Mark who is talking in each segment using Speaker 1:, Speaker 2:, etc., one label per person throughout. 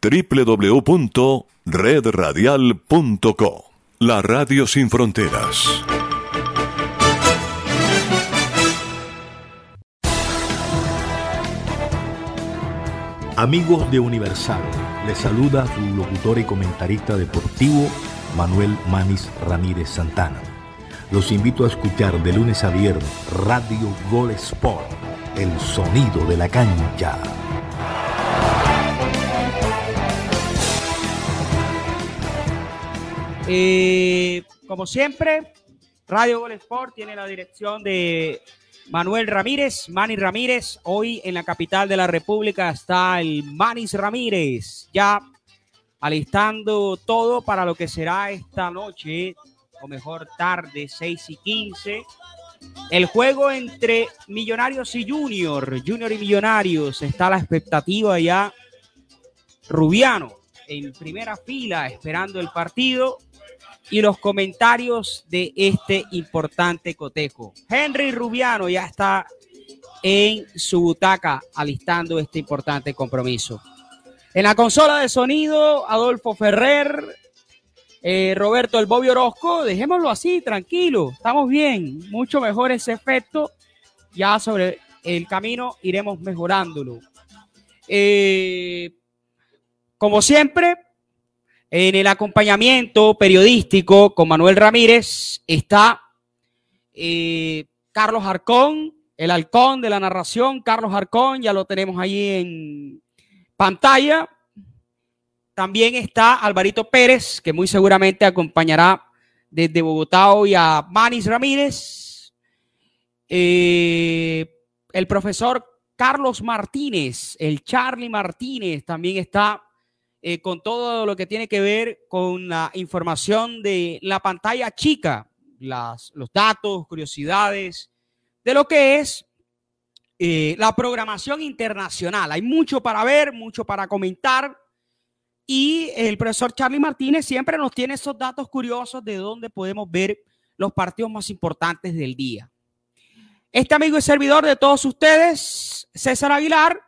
Speaker 1: www.redradial.co. La Radio Sin Fronteras.
Speaker 2: Amigos de Universal, les saluda su locutor y comentarista deportivo Manuel Manis Ramírez Santana. Los invito a escuchar de lunes a viernes Radio Gol Sport, el sonido de la cancha.
Speaker 3: Eh, como siempre, Radio Gol Sport tiene la dirección de Manuel Ramírez, Manny Ramírez. Hoy en la capital de la República está el Manis Ramírez, ya alistando todo para lo que será esta noche, o mejor tarde, 6 y 15. El juego entre Millonarios y Junior, Junior y Millonarios, está la expectativa ya. Rubiano en primera fila esperando el partido y los comentarios de este importante cotejo. Henry Rubiano ya está en su butaca alistando este importante compromiso. En la consola de sonido, Adolfo Ferrer, eh, Roberto El Bobio Orozco, dejémoslo así, tranquilo, estamos bien, mucho mejor ese efecto, ya sobre el camino iremos mejorándolo. Eh, como siempre, en el acompañamiento periodístico con Manuel Ramírez está eh, Carlos Arcón, el halcón de la narración, Carlos Arcón, ya lo tenemos ahí en pantalla. También está Alvarito Pérez, que muy seguramente acompañará desde Bogotá hoy a Manis Ramírez. Eh, el profesor Carlos Martínez, el Charlie Martínez, también está eh, con todo lo que tiene que ver con la información de la pantalla chica, las, los datos, curiosidades de lo que es eh, la programación internacional. Hay mucho para ver, mucho para comentar. Y el profesor Charlie Martínez siempre nos tiene esos datos curiosos de dónde podemos ver los partidos más importantes del día. Este amigo y servidor de todos ustedes, César Aguilar,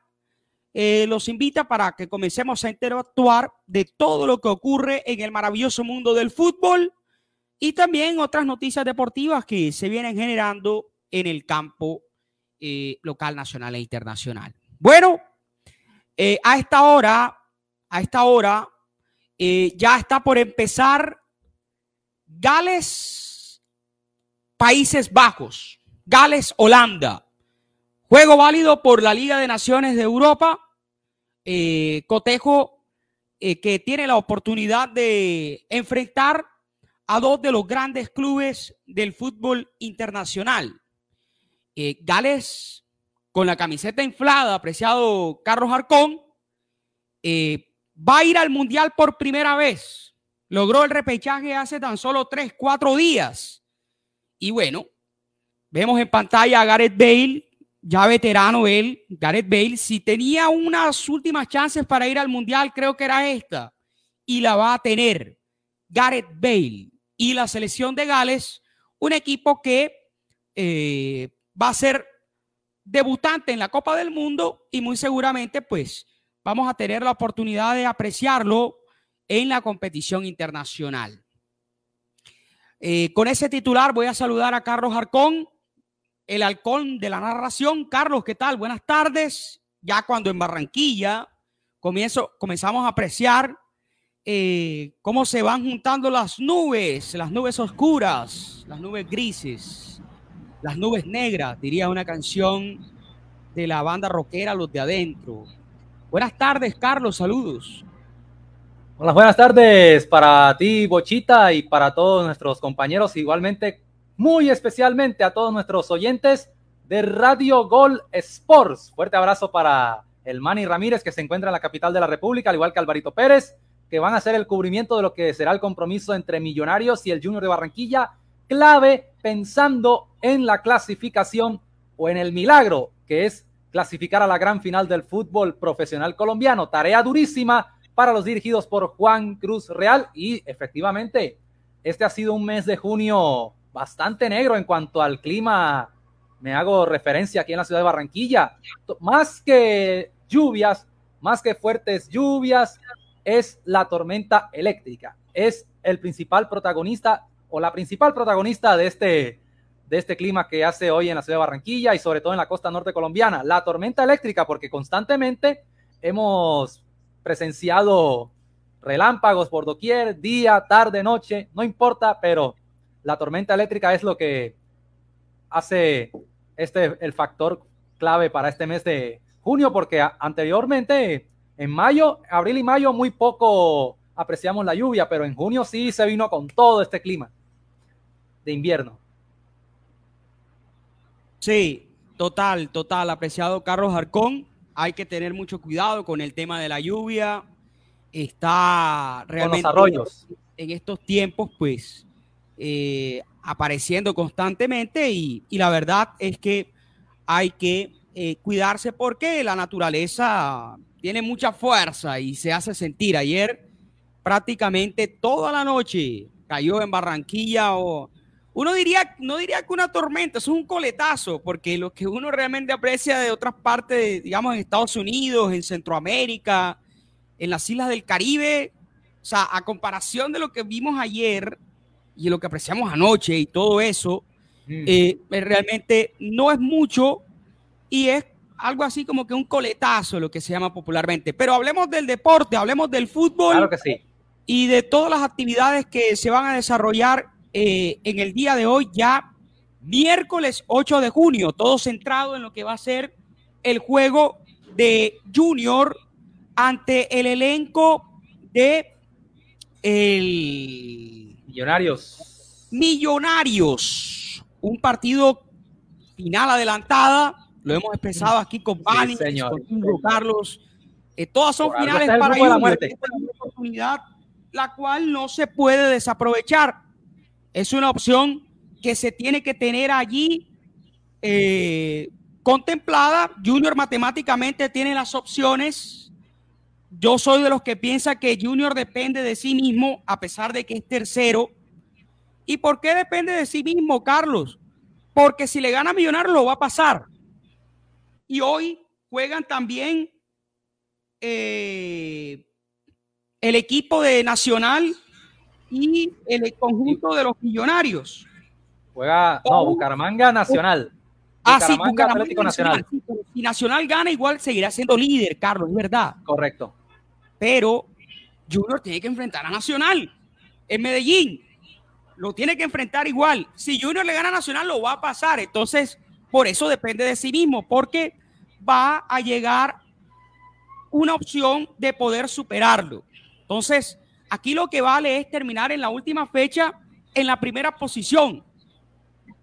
Speaker 3: eh, los invita para que comencemos a interactuar de todo lo que ocurre en el maravilloso mundo del fútbol y también otras noticias deportivas que se vienen generando en el campo eh, local, nacional e internacional. Bueno, eh, a esta hora, a esta hora, ya está por empezar Gales, Países Bajos, Gales, Holanda. Juego válido por la Liga de Naciones de Europa. Eh, cotejo eh, que tiene la oportunidad de enfrentar a dos de los grandes clubes del fútbol internacional. Eh, Gales, con la camiseta inflada, apreciado Carlos Arcón, va a ir al Mundial por primera vez. Logró el repechaje hace tan solo tres, cuatro días. Y bueno, vemos en pantalla a Gareth Bale, ya veterano él, Gareth Bale, si tenía unas últimas chances para ir al Mundial, creo que era esta, y la va a tener Gareth Bale y la selección de Gales, un equipo que eh, va a ser debutante en la Copa del Mundo y muy seguramente pues vamos a tener la oportunidad de apreciarlo en la competición internacional. Eh, con ese titular voy a saludar a Carlos Arcón, el halcón de la narración. Carlos, ¿qué tal? Buenas tardes. Ya cuando en Barranquilla comienzo, comenzamos a apreciar eh, cómo se van juntando las nubes, las nubes oscuras, las nubes grises, las nubes negras, diría una canción de la banda rockera Los de Adentro. Buenas tardes, Carlos, saludos.
Speaker 4: Hola, buenas tardes para ti, Bochita, y para todos nuestros compañeros. Igualmente, muy especialmente a todos nuestros oyentes de Radio Gol Sports. Fuerte abrazo para el Manny Ramírez, que se encuentra en la capital de la República, al igual que Alvarito Pérez, que van a hacer el cubrimiento de lo que será el compromiso entre Millonarios y el Junior de Barranquilla, clave pensando en la clasificación o en el milagro que es clasificar a la gran final del fútbol profesional colombiano. Tarea durísima para los dirigidos por Juan Cruz Real y efectivamente, este ha sido un mes de junio bastante negro en cuanto al clima. Me hago referencia aquí en la ciudad de Barranquilla. Más que lluvias, más que fuertes lluvias, es la tormenta eléctrica. Es el principal protagonista o la principal protagonista de este, de este clima que hace hoy en la ciudad de Barranquilla y sobre todo en la costa norte colombiana. La tormenta eléctrica, porque constantemente hemos presenciado relámpagos por doquier, día, tarde, noche, no importa, pero la tormenta eléctrica es lo que hace este el factor clave para este mes de junio, porque anteriormente en mayo, abril y mayo muy poco apreciamos la lluvia, pero en junio sí se vino con todo este clima de invierno.
Speaker 3: Sí, total, total, apreciado Carlos Arcón. Hay que tener mucho cuidado con el tema de la lluvia. Está realmente
Speaker 4: arroyos.
Speaker 3: en estos tiempos, pues, eh, apareciendo constantemente y, la verdad es que hay que eh, cuidarse porque la naturaleza tiene mucha fuerza y se hace sentir. Ayer prácticamente toda la noche cayó en Barranquilla o uno diría, no diría que una tormenta, es un coletazo, porque lo que uno realmente aprecia de otras partes, digamos en Estados Unidos, en Centroamérica, en las islas del Caribe, o sea, a comparación de lo que vimos ayer y lo que apreciamos anoche y todo eso, mm. eh, realmente no es mucho y es algo así como que un coletazo, lo que se llama popularmente. Pero hablemos del deporte, hablemos del fútbol.
Speaker 4: Claro que sí.
Speaker 3: Y de todas las actividades que se van a desarrollar eh, en el día de hoy, ya miércoles 8 de junio, todo centrado en lo que va a ser el juego de Junior ante el elenco de el
Speaker 4: Millonarios.
Speaker 3: Millonarios. Un partido final adelantada. Lo hemos expresado aquí con Bani, con Carlos. Eh, todas son finales para Junior. una oportunidad la cual no se puede desaprovechar es una opción que se tiene que tener allí eh, contemplada. Junior matemáticamente tiene las opciones. Yo soy de los que piensa que Junior depende de sí mismo, a pesar de que es tercero. ¿Y por qué depende de sí mismo, Carlos? Porque si le gana a Millonarios lo va a pasar. Y hoy juegan también eh, el equipo de Nacional y el conjunto de los millonarios.
Speaker 4: Juega, no, Bucaramanga Nacional.
Speaker 3: ah, sí, Bucaramanga Atlético Nacional. si Nacional gana, igual seguirá siendo líder, Carlos, es verdad.
Speaker 4: Correcto.
Speaker 3: Pero Junior tiene que enfrentar a Nacional en Medellín. Lo tiene que enfrentar igual. Si Junior le gana a Nacional, lo va a pasar. Entonces, por eso depende de sí mismo, porque va a llegar una opción de poder superarlo. Entonces, Aquí lo que vale es terminar en la última fecha en la primera posición.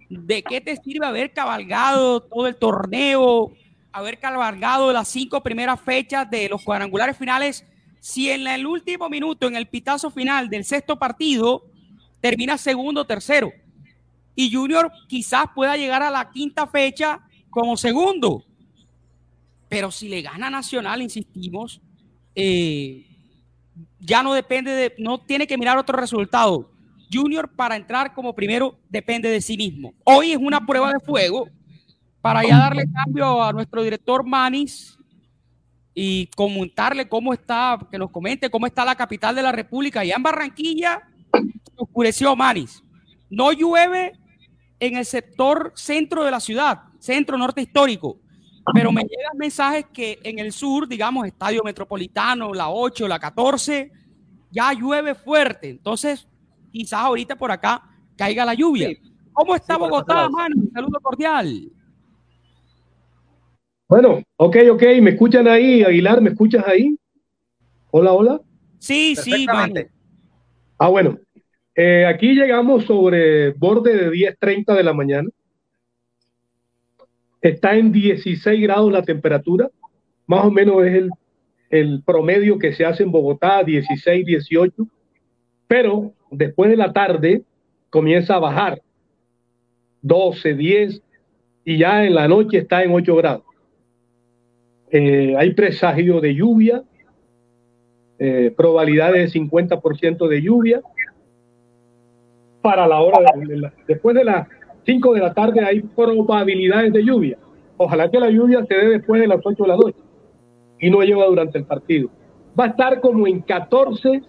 Speaker 3: ¿De qué te sirve haber cabalgado todo el torneo, haber cabalgado las cinco primeras fechas de los cuadrangulares finales, si en el último minuto, en el pitazo final del sexto partido, termina segundo o tercero? Y Junior quizás pueda llegar a la quinta fecha como segundo. Pero si le gana Nacional, insistimos, eh, ya no depende de, no tiene que mirar otro resultado. Junior para entrar como primero depende de sí mismo. Hoy es una prueba de fuego para ya darle cambio a nuestro director Manis y comentarle cómo está, que nos comente cómo está la capital de la República. Ya en Barranquilla oscureció Manis. No llueve en el sector centro de la ciudad, centro norte histórico. Pero me llegan mensajes que en el sur, digamos, Estadio Metropolitano, la 8, la 14, ya llueve fuerte. Entonces, quizás ahorita por acá caiga la lluvia. ¿Cómo está Bogotá, Manu? saludo cordial.
Speaker 5: Bueno, ok, ok, ¿me escuchan ahí, Aguilar? ¿Me escuchas ahí? Hola, hola.
Speaker 3: Sí, sí,
Speaker 5: Ah, bueno. Eh, aquí llegamos sobre borde de 10.30 de la mañana. Está en 16 grados la temperatura, más o menos es el, el promedio que se hace en Bogotá, 16, 18, pero después de la tarde comienza a bajar, 12, 10, y ya en la noche está en 8 grados. Eh, hay presagio de lluvia, eh, probabilidades de 50% de lluvia para la hora de, después de la 5 de la tarde hay probabilidades de lluvia. Ojalá que la lluvia se dé después de las 8 de la noche y no lleva durante el partido. va a estar como en 14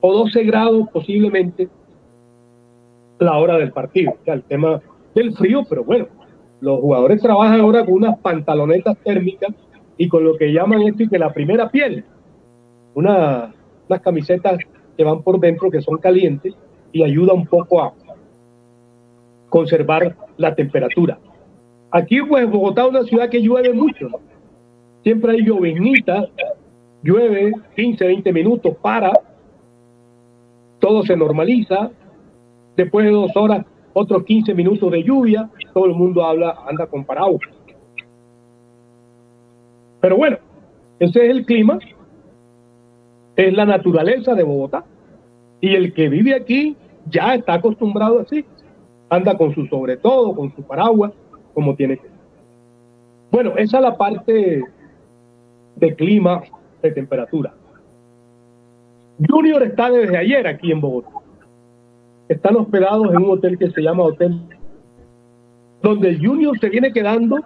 Speaker 5: o 12 grados posiblemente la hora del partido. O el tema del frío, pero bueno, los jugadores trabajan ahora con unas pantalonetas térmicas y con lo que llaman esto y que la primera piel, una, unas camisetas que van por dentro que son calientes y ayuda un poco a conservar la temperatura. Aquí, pues, Bogotá es una ciudad que llueve mucho. Siempre hay llovinita, llueve 15, 20 minutos, para, todo se normaliza. Después de dos horas, otros 15 minutos de lluvia, todo el mundo habla, anda con paraguas. Pero bueno, ese es el clima, es la naturaleza de Bogotá. Y el que vive aquí ya está acostumbrado así. Anda con su sobre todo, con su paraguas, como tiene que ser. Bueno, esa es la parte de clima, de temperatura. Junior está desde ayer aquí en Bogotá. Están hospedados en un hotel que se llama Hotel, donde el Junior se viene quedando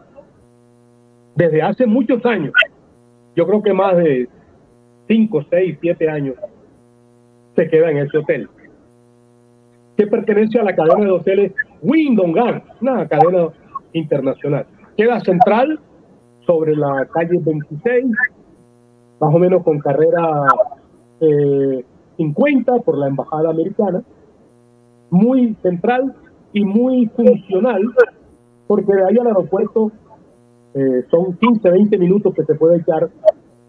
Speaker 5: desde hace muchos años. Yo creo que más de 5, 6, 7 años se queda en ese hotel, que pertenece a la cadena de hoteles Windongan, una cadena internacional. Queda central sobre la calle 26, más o menos con carrera 50 eh, por la embajada americana, muy central y muy funcional, porque de ahí al aeropuerto eh, son 15, 20 minutos que se puede echar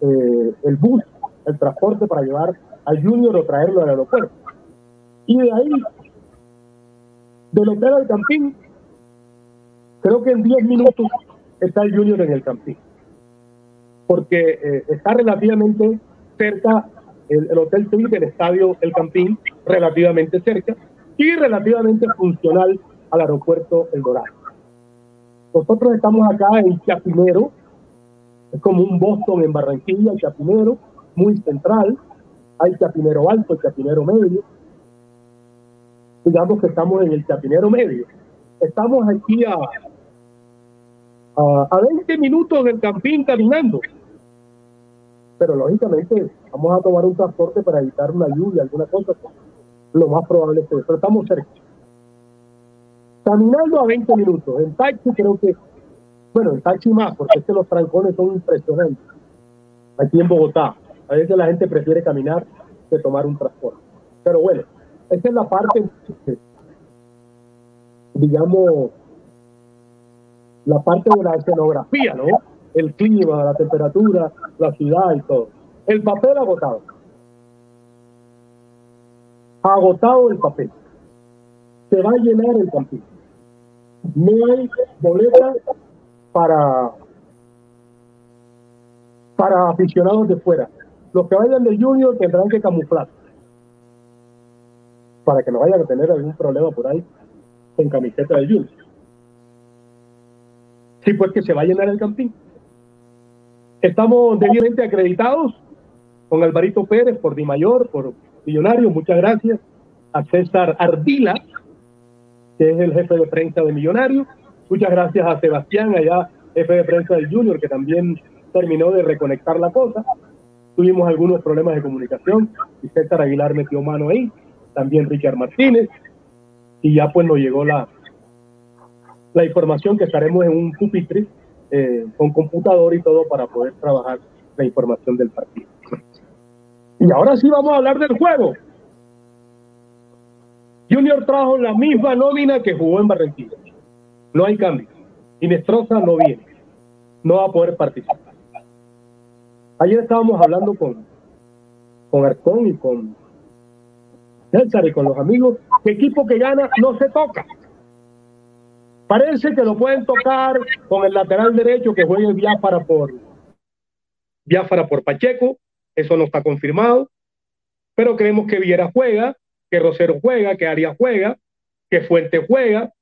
Speaker 5: eh, el bus, el transporte para llevar al Junior o traerlo al aeropuerto. Y de ahí, del hotel al campín, creo que en 10 minutos está el Junior en el campín, porque eh, está relativamente cerca el, el Hotel Suite, el estadio El Campín, relativamente cerca y relativamente funcional al aeropuerto El Dorado. Nosotros estamos acá en Chapinero, es como un Boston en Barranquilla, Chapinero, muy central, hay Chapinero Alto, Chapinero Medio. Digamos que estamos en el Chapinero Medio. Estamos aquí a, a, a 20 minutos del campín caminando. Pero lógicamente vamos a tomar un transporte para evitar una lluvia, alguna cosa. Lo más probable es que pero estamos cerca. Caminando a 20 minutos. En taxi creo que, bueno, en taxi más, porque es que los trancones son impresionantes. Aquí en Bogotá. A veces la gente prefiere caminar que tomar un transporte. Pero bueno, esa es la parte, digamos, la parte de la escenografía, ¿no? El clima, la temperatura, la ciudad y todo. El papel agotado. Agotado el papel. Se va a llenar el campito. No hay boletas para, para aficionados de fuera. Los que vayan del Junior tendrán que camuflar para que no vayan a tener algún problema por ahí con camiseta del Junior. Sí, pues que se va a llenar el campín. Estamos debidamente acreditados con Alvarito Pérez por Di Mayor, por Millonario, muchas gracias. A César Ardila, que es el jefe de prensa de Millonario. Muchas gracias a Sebastián, allá, jefe de prensa del Junior, que también terminó de reconectar la cosa. Tuvimos algunos problemas de comunicación y César Aguilar metió mano ahí. También Richard Martínez. Y ya pues nos llegó la, la información que estaremos en un pupitre eh, con computador y todo para poder trabajar la información del partido. Y ahora sí vamos a hablar del juego. Junior trajo la misma nómina que jugó en Barranquilla. No hay cambio. Inestrosa no viene. No va a poder participar. Ayer estábamos hablando con, con Arcón y con César y con los amigos. Que equipo que gana no se toca. Parece que lo pueden tocar con el lateral derecho que juegue Biafara por Biafara por Pacheco eso no está confirmado, pero creemos que Viera juega, que Rosero juega, que Arias juega, que Fuente juega,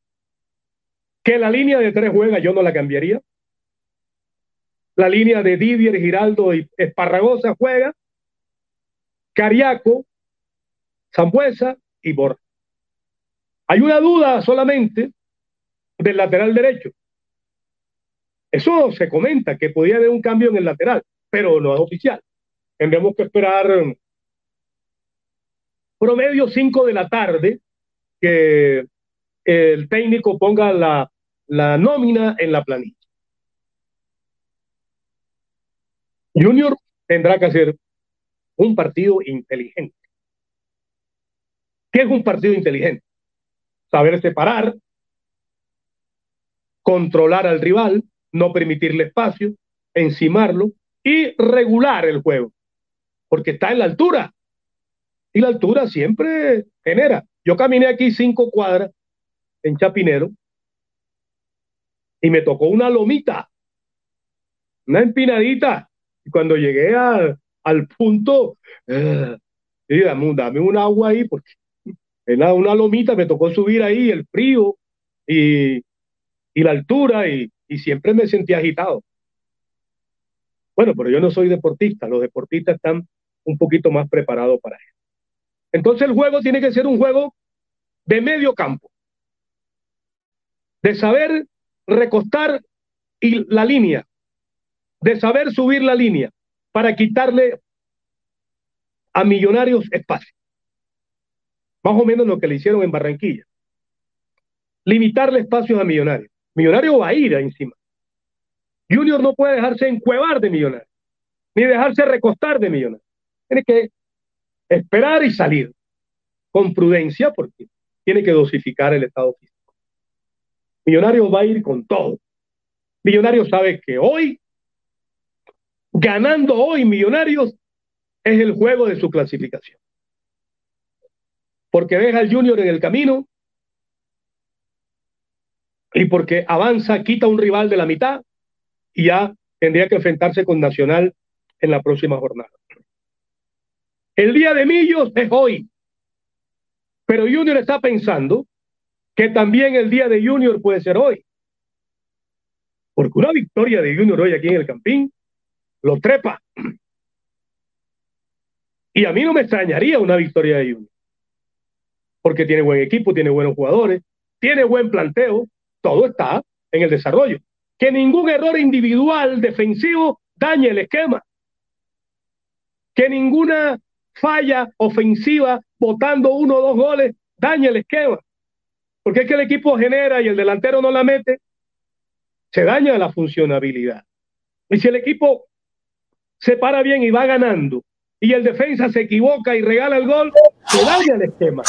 Speaker 5: que la línea de tres juega, yo no la cambiaría. La línea de Didier, Giraldo y Esparragosa juega, Cariaco, Zambuesa y Borja. Hay una duda solamente del lateral derecho. Eso se comenta, que podía haber un cambio en el lateral, pero no es oficial. Tendremos que esperar promedio 5 de la tarde que el técnico ponga la, la nómina en la planilla. Junior tendrá que hacer un partido inteligente. ¿Qué es un partido inteligente? Saber separar, controlar al rival, no permitirle espacio, encimarlo y regular el juego, porque está en la altura. Y la altura siempre genera. Yo caminé aquí cinco cuadras en Chapinero y me tocó una lomita, una empinadita. Y cuando llegué al, al punto, eh, dame, dame, un agua ahí, porque era una lomita, me tocó subir ahí, el frío y, y la altura, y, y siempre me sentí agitado. Bueno, pero yo no soy deportista, los deportistas están un poquito más preparados para eso. Entonces el juego tiene que ser un juego de medio campo, de saber recostar y la línea, de saber subir la línea para quitarle a Millonarios espacio. Más o menos lo que le hicieron en Barranquilla. Limitarle espacios a Millonarios. Millonario va a ir encima. Junior no puede dejarse encuevar de Millonario, ni dejarse recostar de Millonario. Tiene que esperar y salir con prudencia porque tiene que dosificar el estado físico. Millonario va a ir con todo. Millonario sabe que hoy, ganando hoy Millonarios, es el juego de su clasificación. Porque deja al Junior en el camino y porque avanza, quita un rival de la mitad y ya tendría que enfrentarse con Nacional en la próxima jornada. El día de Millos es hoy, pero Junior está pensando que también el día de Junior puede ser hoy. Porque una victoria de Junior hoy aquí en el Campín lo trepa. Y a mí no me extrañaría una victoria de Junior. Porque tiene buen equipo, tiene buenos jugadores, tiene buen planteo, todo está en el desarrollo. Que ningún error individual defensivo dañe el esquema. Que ninguna falla ofensiva, botando uno o dos goles, dañe el esquema. Porque es que el equipo genera y el delantero no la mete, se daña la funcionabilidad. Y si el equipo se para bien y va ganando, y el defensa se equivoca y regala el gol, se daña el esquema.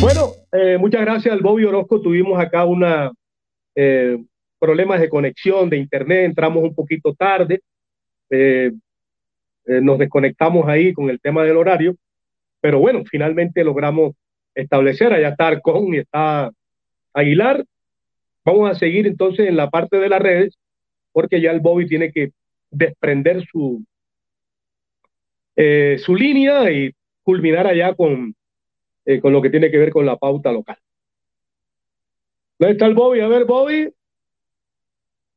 Speaker 5: Bueno, eh, muchas gracias al Bobby Orozco. Tuvimos acá una eh, problemas de conexión de internet, entramos un poquito tarde. Eh, eh, nos desconectamos ahí con el tema del horario, pero bueno, finalmente logramos establecer, allá está Arcón y está Aguilar. Vamos a seguir entonces en la parte de las redes, porque ya el Bobby tiene que desprender su, eh, su línea y culminar allá con, con lo que tiene que ver con la pauta local. ¿Dónde está el Bobby? A ver, Bobby.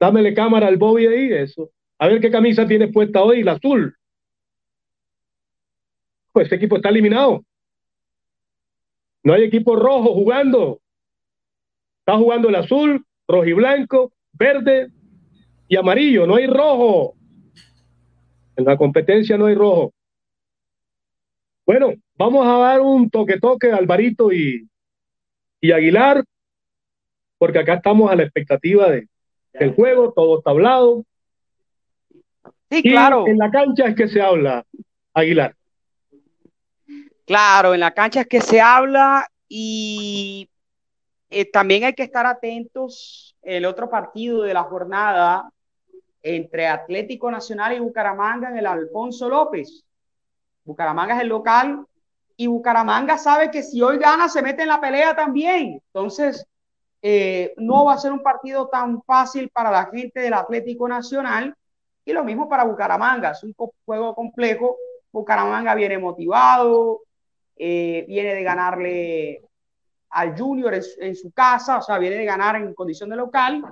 Speaker 5: Dámele cámara al Bobby ahí, eso. A ver qué camisa tiene puesta hoy, la azul pues este equipo está eliminado. No hay equipo rojo jugando. Está jugando el azul, rojo y blanco, verde y amarillo. No hay rojo. En la competencia no hay rojo. Bueno, vamos a dar un toque-toque Alvarito y, y Aguilar, porque acá estamos a la expectativa de, del juego, todo está hablado.
Speaker 3: Sí, claro.
Speaker 5: En la cancha es que se habla, Aguilar.
Speaker 3: Claro, en la cancha es que se habla y eh, también hay que estar atentos el otro partido de la jornada entre Atlético Nacional y Bucaramanga en el Alfonso López. Bucaramanga es el local y Bucaramanga sabe que si hoy gana se mete en la pelea también. Entonces, eh, no va a ser un partido tan fácil para la gente del Atlético Nacional y lo mismo para Bucaramanga. Es un juego complejo. Bucaramanga viene motivado, eh, viene de ganarle al Junior en, su casa, o sea, viene de ganar en condición de local,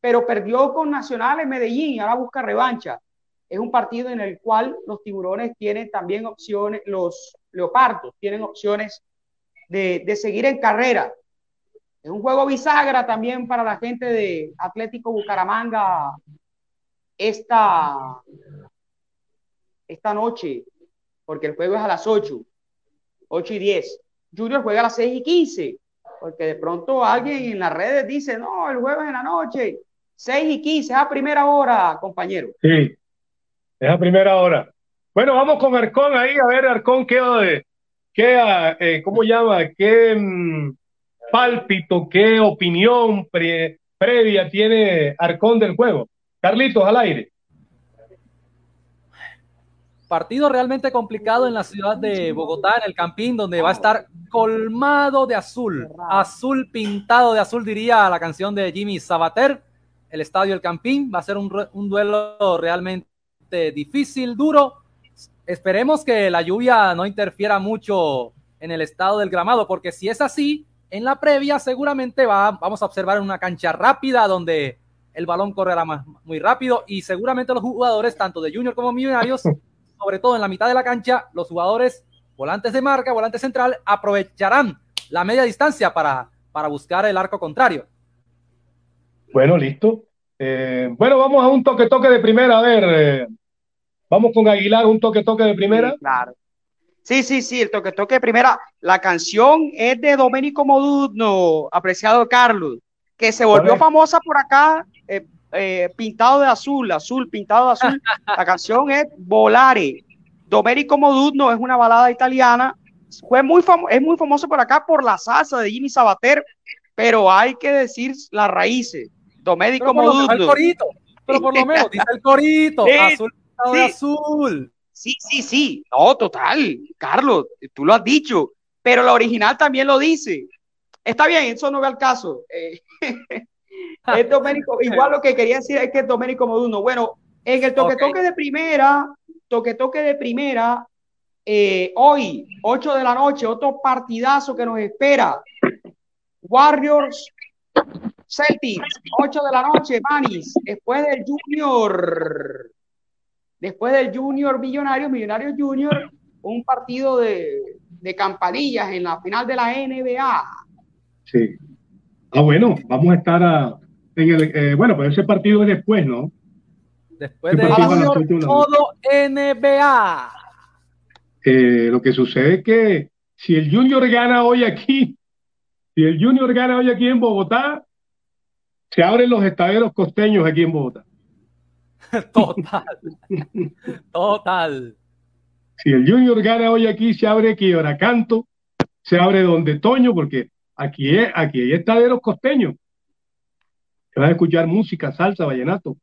Speaker 3: pero perdió con Nacional en Medellín y ahora busca revancha. Es un partido en el cual los tiburones tienen también opciones, los leopardos tienen opciones de, de seguir en carrera. Es un juego bisagra también para la gente de Atlético Bucaramanga esta, esta noche, porque el juego es a las 8, 8 y 10. Junior juega a las 6 y 15, porque de pronto alguien en las redes dice, no, el juego es en la noche, 6 y 15, es a primera hora, compañero.
Speaker 5: Sí, es a primera hora. Bueno, vamos con Arcón ahí, a ver, Arcón, ¿qué, qué eh, ¿cómo llama? ¿Qué pálpito, qué opinión previa tiene Arcón del juego? Carlitos, al aire.
Speaker 4: Partido realmente complicado en la ciudad de Bogotá, en el Campín, donde va a estar colmado de azul, azul pintado de azul, diría la canción de Jimmy Sabater. El estadio El Campín va a ser un, un duelo realmente difícil, duro. Esperemos que la lluvia no interfiera mucho en el estado del gramado, porque si es así, en la previa seguramente va, vamos a observar una cancha rápida donde el balón correrá más, muy rápido y seguramente los jugadores, tanto de Junior como Millonarios, sobre todo en la mitad de la cancha, los jugadores volantes de marca, volante central, aprovecharán la media distancia para, para buscar el arco contrario.
Speaker 5: Bueno, listo. Eh, bueno, vamos a un toque-toque de primera. A ver, eh, vamos con Aguilar, un toque-toque de primera.
Speaker 3: Sí, claro. Sí, sí, sí, el toque-toque de primera. La canción es de Domenico Modugno, apreciado Carlos, que se volvió famosa por acá eh, eh, pintado de azul, azul, pintado de azul. La canción es Volare. Domenico Modugno es una balada italiana. Fue muy es muy famoso por acá por la salsa de Jimmy Sabater, pero hay que decir las raíces. Domenico Modugno.
Speaker 4: pero por lo menos dice el corito, azul pintado de azul.
Speaker 3: Sí, sí, sí. No, total. Carlos, tú lo has dicho, pero la original también lo dice. Está bien, eso no ve al caso. Eh, es Domenico, igual lo que quería decir es que es Domenico Moduno. Bueno, en el toque toque de primera, toque toque de primera, eh, hoy, 8 de la noche, otro partidazo que nos espera. Warriors Celtics, 8 de la noche, Manis, después del Junior, después del Junior Millonarios, Millonarios Junior, un partido de, de campanillas en la final de la NBA.
Speaker 5: Sí. Ah, bueno, vamos a estar a, en el, eh, bueno, pues ese partido es después, ¿no?
Speaker 4: Después de todo NBA.
Speaker 5: Eh, lo que sucede es que si el Junior gana hoy aquí, si el Junior gana hoy aquí en Bogotá, se abren los estaderos costeños aquí en Bogotá.
Speaker 4: Total. Total.
Speaker 5: Si el Junior gana hoy aquí, se abre Canto, se abre Donde Toño, porque Aquí, aquí hay estaderos costeños. Se van a escuchar música, salsa, vallenato.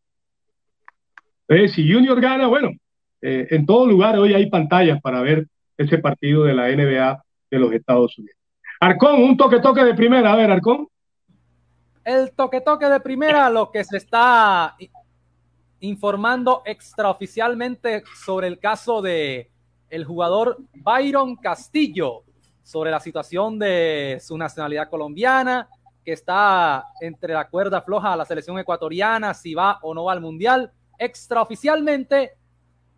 Speaker 5: Eh, si Junior gana, bueno, eh, en todo lugar hoy hay pantallas para ver ese partido de la NBA de los Estados Unidos. Arcón, un toque-toque de primera. A ver, Arcón.
Speaker 4: El toque-toque de primera, lo que se está informando extraoficialmente sobre el caso de el jugador Byron Castillo, sobre la situación de su nacionalidad colombiana, que está entre la cuerda floja a la selección ecuatoriana, si va o no va al Mundial. Extraoficialmente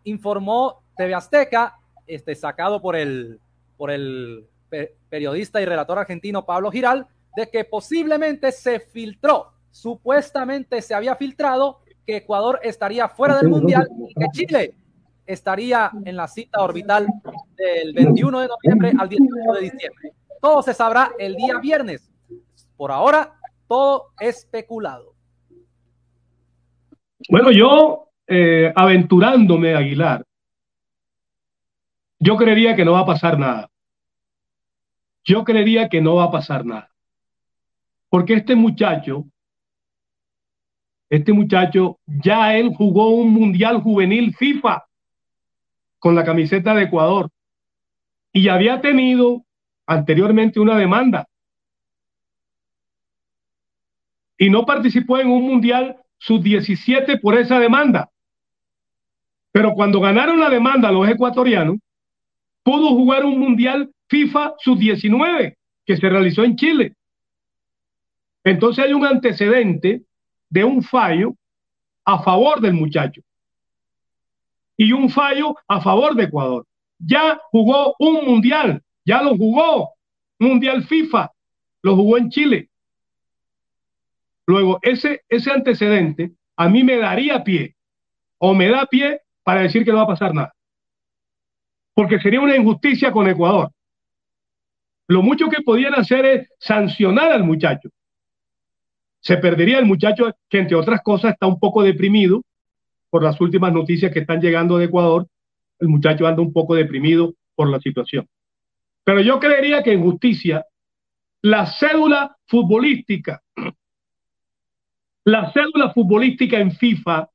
Speaker 4: informó TV Azteca, este, sacado por el, por el periodista y relator argentino Pablo Giral, de que posiblemente se filtró, supuestamente se había filtrado que Ecuador estaría fuera del Mundial y que Chile estaría en la cita orbital del 21 de noviembre al 18 de diciembre. Todo se sabrá el día viernes. Por ahora, todo especulado.
Speaker 5: Bueno, yo, eh, aventurándome, Aguilar, yo creería que no va a pasar nada. Yo creería que no va a pasar nada. Porque este muchacho, este muchacho, ya él jugó un mundial juvenil FIFA con la camiseta de Ecuador y había tenido anteriormente una demanda y no participó en un mundial sub-17 por esa demanda. Pero cuando ganaron la demanda los ecuatorianos, pudo jugar un mundial FIFA sub-19 que se realizó en Chile. Entonces hay un antecedente de un fallo a favor del muchacho y un fallo a favor de Ecuador. Ya jugó un mundial, ya lo jugó, mundial FIFA, lo jugó en Chile. Luego, ese, ese antecedente a mí me daría pie o me da pie para decir que no va a pasar nada. Porque sería una injusticia con Ecuador. Lo mucho que podían hacer es sancionar al muchacho. Se perdería el muchacho que, entre otras cosas, está un poco deprimido por las últimas noticias que están llegando de Ecuador. El muchacho anda un poco deprimido por la situación. Pero yo creería que en justicia, la cédula futbolística la cédula futbolística en FIFA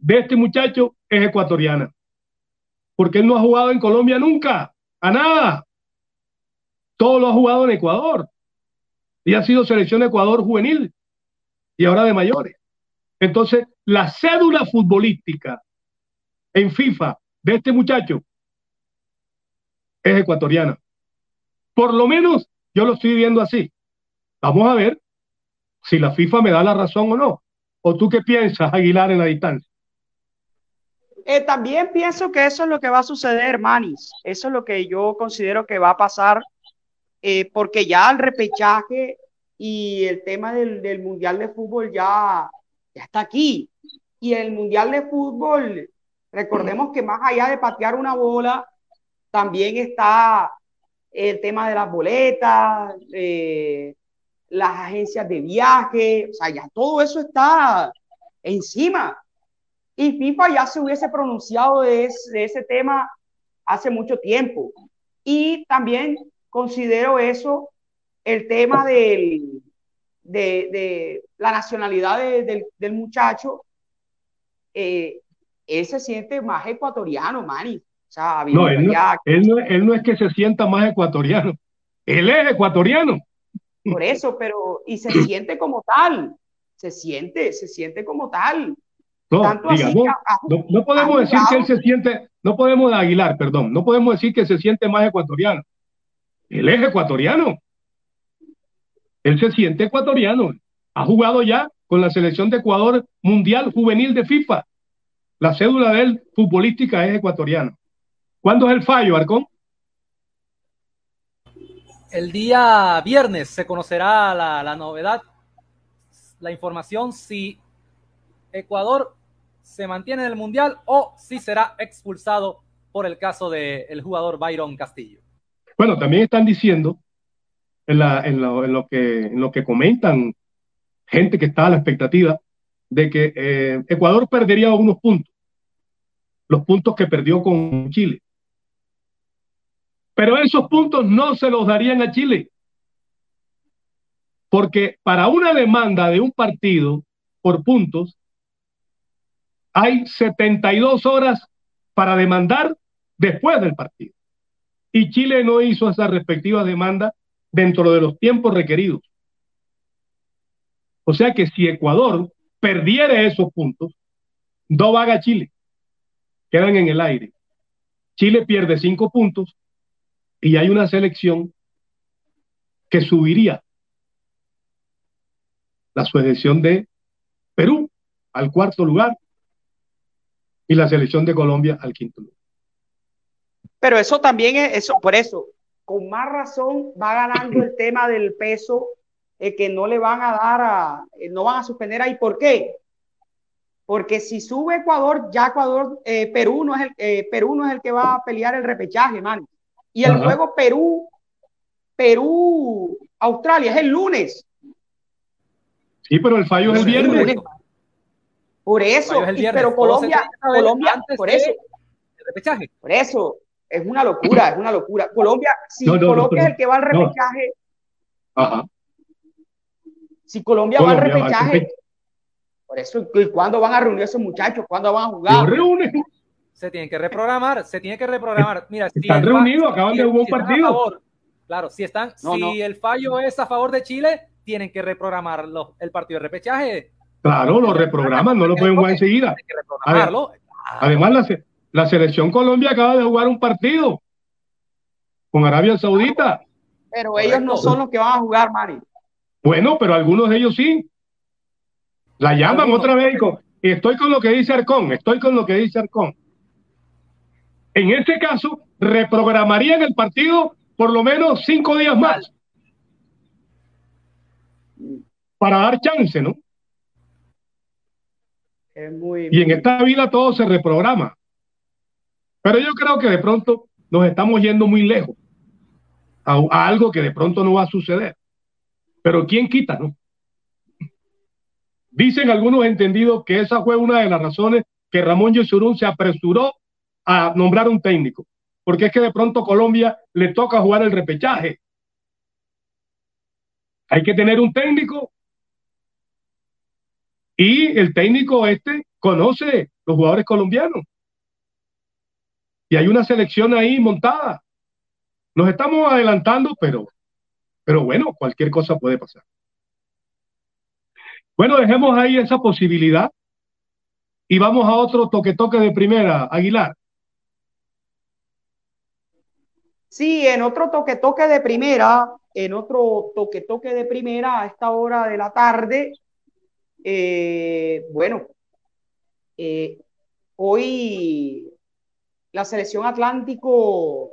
Speaker 5: de este muchacho es ecuatoriana. Porque él no ha jugado en Colombia nunca, a nada. Todo lo ha jugado en Ecuador. Y ha sido selección de Ecuador juvenil y ahora de mayores. Entonces, la cédula futbolística en FIFA de este muchacho es ecuatoriana. Por lo menos yo lo estoy viendo así. Vamos a ver si la FIFA me da la razón o no. ¿O tú qué piensas, Aguilar, en la distancia?
Speaker 3: Eh, también pienso que eso es lo que va a suceder, Manis. Eso es lo que yo considero que va a pasar, eh, porque ya el repechaje y el tema del, Mundial de Fútbol ya, ya está aquí. Y el Mundial de Fútbol, recordemos que más allá de patear una bola, también está el tema de las boletas, eh, las agencias de viaje, o sea, ya todo eso está encima. Y FIFA ya se hubiese pronunciado de, ese tema hace mucho tiempo. Y también considero eso el tema del, de, la nacionalidad del, muchacho. Eh, él se siente más ecuatoriano, Manny. O sea,
Speaker 5: no, él no, él no es que se sienta más ecuatoriano. Él es ecuatoriano.
Speaker 3: Por eso, pero, y se siente como tal, se siente, se siente como tal.
Speaker 5: No, no, podemos decir que él se siente, no podemos, Aguilar, perdón, no podemos decir que se siente más ecuatoriano. Él es ecuatoriano. Él se siente ecuatoriano. Ha jugado ya con la selección de Ecuador mundial juvenil de FIFA. La cédula de él futbolística es ecuatoriana. ¿Cuándo es el fallo, Arcón?
Speaker 4: El día viernes se conocerá la, novedad, la información si Ecuador se mantiene en el Mundial o si será expulsado por el caso del jugador Byron Castillo.
Speaker 5: Bueno, también están diciendo en, lo, que, comentan gente que está a la expectativa de que eh, Ecuador perdería unos puntos, los puntos que perdió con Chile. Pero esos puntos no se los darían a Chile. Porque para una demanda de un partido por puntos, hay 72 horas para demandar después del partido. Y Chile no hizo esas respectivas demandas dentro de los tiempos requeridos. O sea que si Ecuador perdiera esos puntos, no vaga Chile. Quedan en el aire. Chile pierde cinco puntos y hay una selección que subiría la selección de Perú al cuarto lugar y la selección de Colombia al quinto lugar.
Speaker 3: Pero eso también es, eso, por eso, con más razón va ganando el tema del peso eh, que no le van a dar a, eh, no van a suspender ahí. ¿Por qué? Porque si sube Ecuador, ya Ecuador, eh, Perú, no es el, Perú no es el que va a pelear el repechaje, man. Y el juego Perú, Perú, Australia es el lunes.
Speaker 5: Sí, pero el fallo es el viernes.
Speaker 3: Por eso, pero Colombia, Colombia, por eso. Por eso, es una locura, es una locura. Colombia, si Colombia es el que va al repechaje, si Colombia, va al repechaje, por eso, ¿y cuándo van a reunir esos muchachos? ¿Cuándo van a jugar?
Speaker 5: reúnen
Speaker 4: se tienen que reprogramar, se tiene que reprogramar. Mira,
Speaker 5: están reunidos, acaban de jugar un partido.
Speaker 4: claro, si están, si el fallo es a favor de Chile, tienen que reprogramar el partido de repechaje.
Speaker 5: Claro, lo reprograman, no lo pueden jugar enseguida. Además, la, selección Colombia acaba de jugar un partido con Arabia Saudita.
Speaker 3: Pero ellos no son los que van a jugar, Mari.
Speaker 5: Bueno, pero algunos de ellos sí. La llaman otra vez y estoy con lo que dice Arcón, estoy con lo que dice Arcón. En este caso, reprogramarían el partido por lo menos cinco días más. para dar chance, ¿no?
Speaker 3: Es muy,
Speaker 5: y en esta vida todo se reprograma. Pero yo creo que de pronto nos estamos yendo muy lejos a, algo que de pronto no va a suceder. Pero ¿quién quita, no? Dicen algunos entendidos que esa fue una de las razones que Ramón Yesurún se apresuró a nombrar un técnico, porque es que de pronto Colombia le toca jugar el repechaje. Hay que tener un técnico y el técnico este conoce los jugadores colombianos. Y hay una selección ahí montada. Nos estamos adelantando, pero, pero bueno, cualquier cosa puede pasar. Bueno, dejemos ahí esa posibilidad y vamos a otro toque-toque de primera, Aguilar.
Speaker 3: Sí, en otro toque-toque de primera, en otro toque-toque de primera a esta hora de la tarde, eh, bueno, eh, hoy la selección Atlántico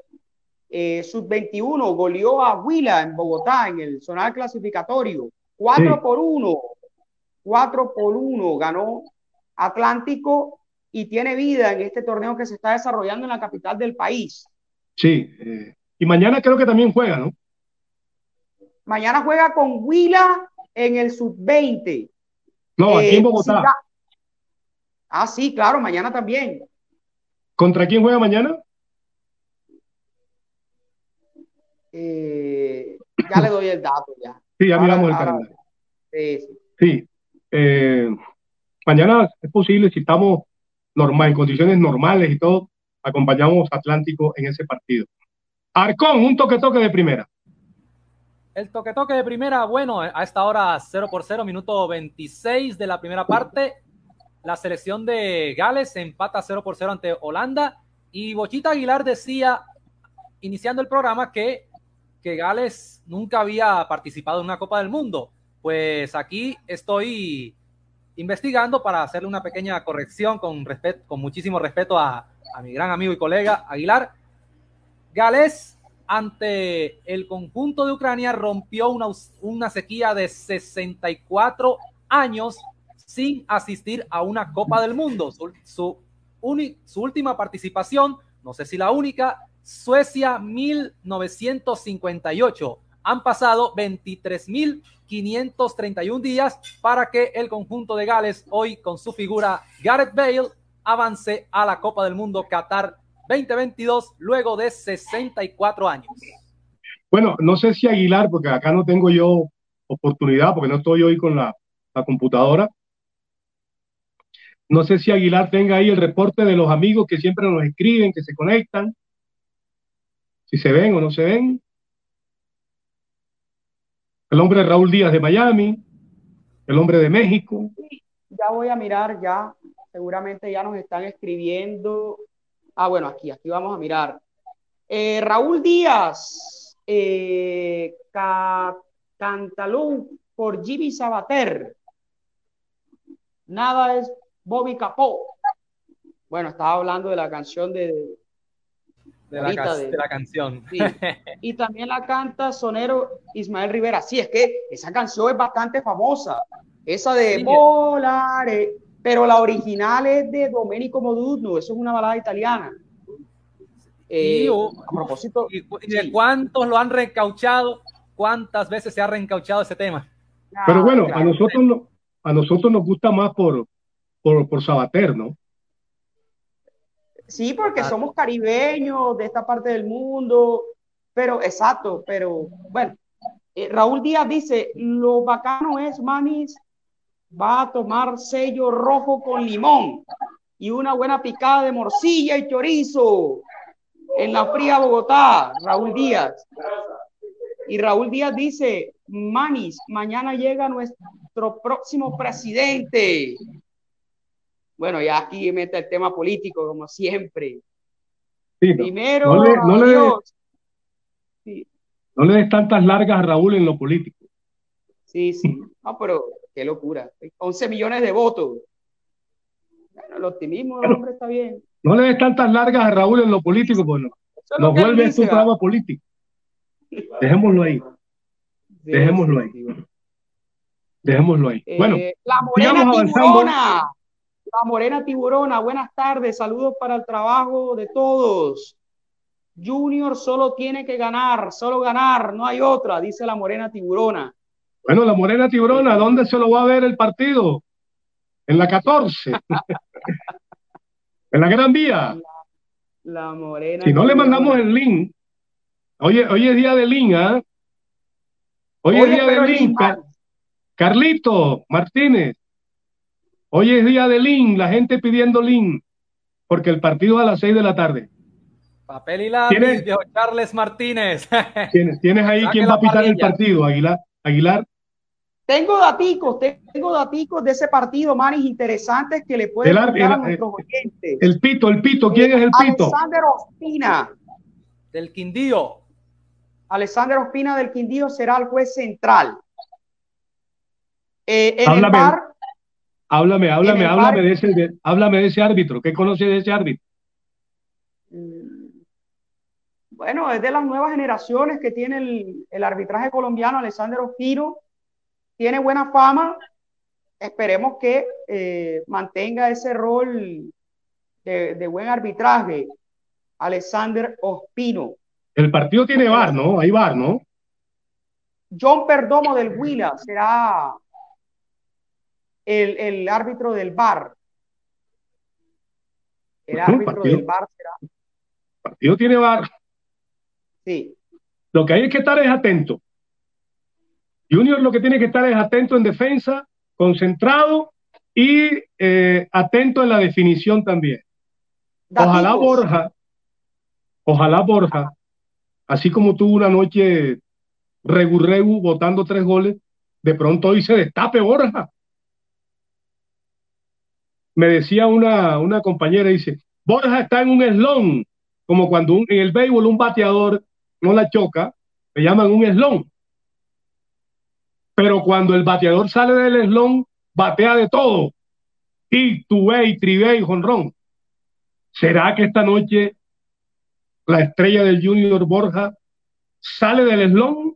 Speaker 3: eh, sub-21 goleó a Huila en Bogotá en el zonal clasificatorio. 4 sí. por 1. 4 por 1 ganó Atlántico y tiene vida en este torneo que se está desarrollando en la capital del país.
Speaker 5: Sí, eh, y mañana creo que también juega, ¿no?
Speaker 3: Mañana juega con Huila en el sub-20.
Speaker 5: No, aquí en Bogotá.
Speaker 3: Sí, ah, sí, claro, mañana también.
Speaker 5: ¿Contra quién juega mañana?
Speaker 3: Eh, ya le doy el dato, ya.
Speaker 5: Sí, ya miramos el calendario.
Speaker 3: Sí, sí.
Speaker 5: sí. Eh, mañana es posible, si estamos normal, en condiciones normales y todo, acompañamos a Atlántico en ese partido. Arcón, un toque-toque de primera.
Speaker 4: El toque-toque de primera, bueno, a esta hora 0 por 0, minuto 26 de la primera parte. La selección de Gales empata 0 por 0 ante Holanda. Y Bochita Aguilar decía, iniciando el programa, que, que Gales nunca había participado en una Copa del Mundo. Pues aquí estoy investigando para hacerle una pequeña corrección con, respeto, con muchísimo respeto a, a mi gran amigo y colega Aguilar. Gales ante el conjunto de Ucrania rompió una, una sequía de 64 años sin asistir a una Copa del Mundo. Su, última participación, no sé si la única, Suecia 1958. Han pasado 23.531 días para que el conjunto de Gales, hoy con su figura Gareth Bale, avance a la Copa del Mundo Qatar 2022 luego de 64 años.
Speaker 5: Bueno, no sé si Aguilar, porque acá no tengo yo oportunidad, porque no estoy hoy con la computadora. No sé si Aguilar tenga ahí el reporte de los amigos que siempre nos escriben, que se conectan, si se ven o no se ven. El hombre Raúl Díaz de Miami, el hombre de México.
Speaker 3: Ya voy a mirar, ya, seguramente ya nos están escribiendo. Ah, bueno, aquí, aquí vamos a mirar. Eh, Raúl Díaz, eh, Cantalú por Jimmy Sabater. Nada es Bobby Capó. Bueno, estaba hablando de la canción de.
Speaker 4: De, la, de, de la, canción.
Speaker 3: Sí. Y también la canta sonero Ismael Rivera. Sí, es que esa canción es bastante famosa. Esa de sí. Volare. Pero la original es de Domenico Modugno. Eso es una balada italiana.
Speaker 4: Eh, a propósito. ¿Y, y de sí. cuántos lo han reencauchado? ¿Cuántas veces se ha reencauchado ese tema?
Speaker 5: Pero bueno, claro, a nosotros, a nosotros nos gusta más por, por, por Sabater, ¿no?
Speaker 3: Sí, porque ah. somos caribeños de esta parte del mundo, pero exacto, pero bueno, eh, Raúl Díaz dice, lo bacano es, manis, va a tomar sello rojo con limón y una buena picada de morcilla y chorizo en la fría Bogotá, Raúl Díaz. Y Raúl Díaz dice, manis, mañana llega nuestro próximo presidente. Bueno, ya aquí mete el tema político, como siempre.
Speaker 5: Sí.
Speaker 3: Primero,
Speaker 5: no le, no le, sí. no le des tantas largas a Raúl en lo político.
Speaker 3: Sí, sí. No, pero qué locura. 11 millones de votos. Bueno, el optimismo del hombre está bien.
Speaker 5: No le des tantas largas a Raúl en lo político, pues no. Nos vuelve dice, un programa político. Dejémoslo ahí. Dejémoslo ahí. Dejémoslo ahí.
Speaker 3: Eh,
Speaker 5: bueno,
Speaker 3: la morena tiburona. La morena tiburona, buenas tardes, saludos para el trabajo de todos. Junior solo tiene que ganar, solo ganar, no hay otra, dice la morena tiburona.
Speaker 5: Bueno, la morena tiburona, ¿dónde se lo va a ver el partido? En la 14. en la Gran Vía.
Speaker 3: La, morena.
Speaker 5: Si no le mandamos el link. Oye, hoy es día de link, ¿ah? Hoy es día de link. Carlito Martínez. Hoy es día de link, la gente pidiendo link, porque el partido es a las 6 de la tarde.
Speaker 4: Papel y lápiz, viejo Charles Martínez.
Speaker 5: ¿Tienes, ¿Tienes ahí quién va a pitar el partido, Aguilar? Aguilar.
Speaker 3: Tengo daticos, tengo daticos de ese partido, manis, interesantes que le pueden dar a nuestros oyentes.
Speaker 5: El pito, el pito, ¿quién es el pito?
Speaker 3: Alexander Ospina.
Speaker 4: Del Quindío.
Speaker 3: Alexander Ospina del Quindío será el juez central.
Speaker 5: Eh, en háblame, el bar, háblame, háblame, háblame, de ese, háblame de ese árbitro. ¿Qué conoce de ese árbitro?
Speaker 3: Mm, bueno, es de las nuevas generaciones que tiene el, el arbitraje colombiano, Alexander Ospino. Tiene buena fama. Esperemos que eh, mantenga ese rol de, de buen arbitraje. Alexander Ospino.
Speaker 5: El partido tiene bar, ¿no? Hay bar, ¿no?
Speaker 3: John Perdomo del Huila será el, el árbitro del bar. El árbitro del bar será.
Speaker 5: Partido tiene bar.
Speaker 3: Sí.
Speaker 5: Lo que hay es que estar es atento. Junior lo que tiene que estar es atento en defensa, concentrado y eh, atento en la definición también. Ojalá Borja, ojalá Borja, así como tuvo una noche regu votando tres goles, de pronto hoy se destape Borja me decía una, una compañera, dice, Borja está en un eslón, como cuando en el béisbol un bateador no la choca, le llaman un eslón. Pero cuando el bateador sale del eslón, batea de todo. Y y tribe y jonrón. ¿Será que esta noche la estrella del Junior Borja sale del eslón?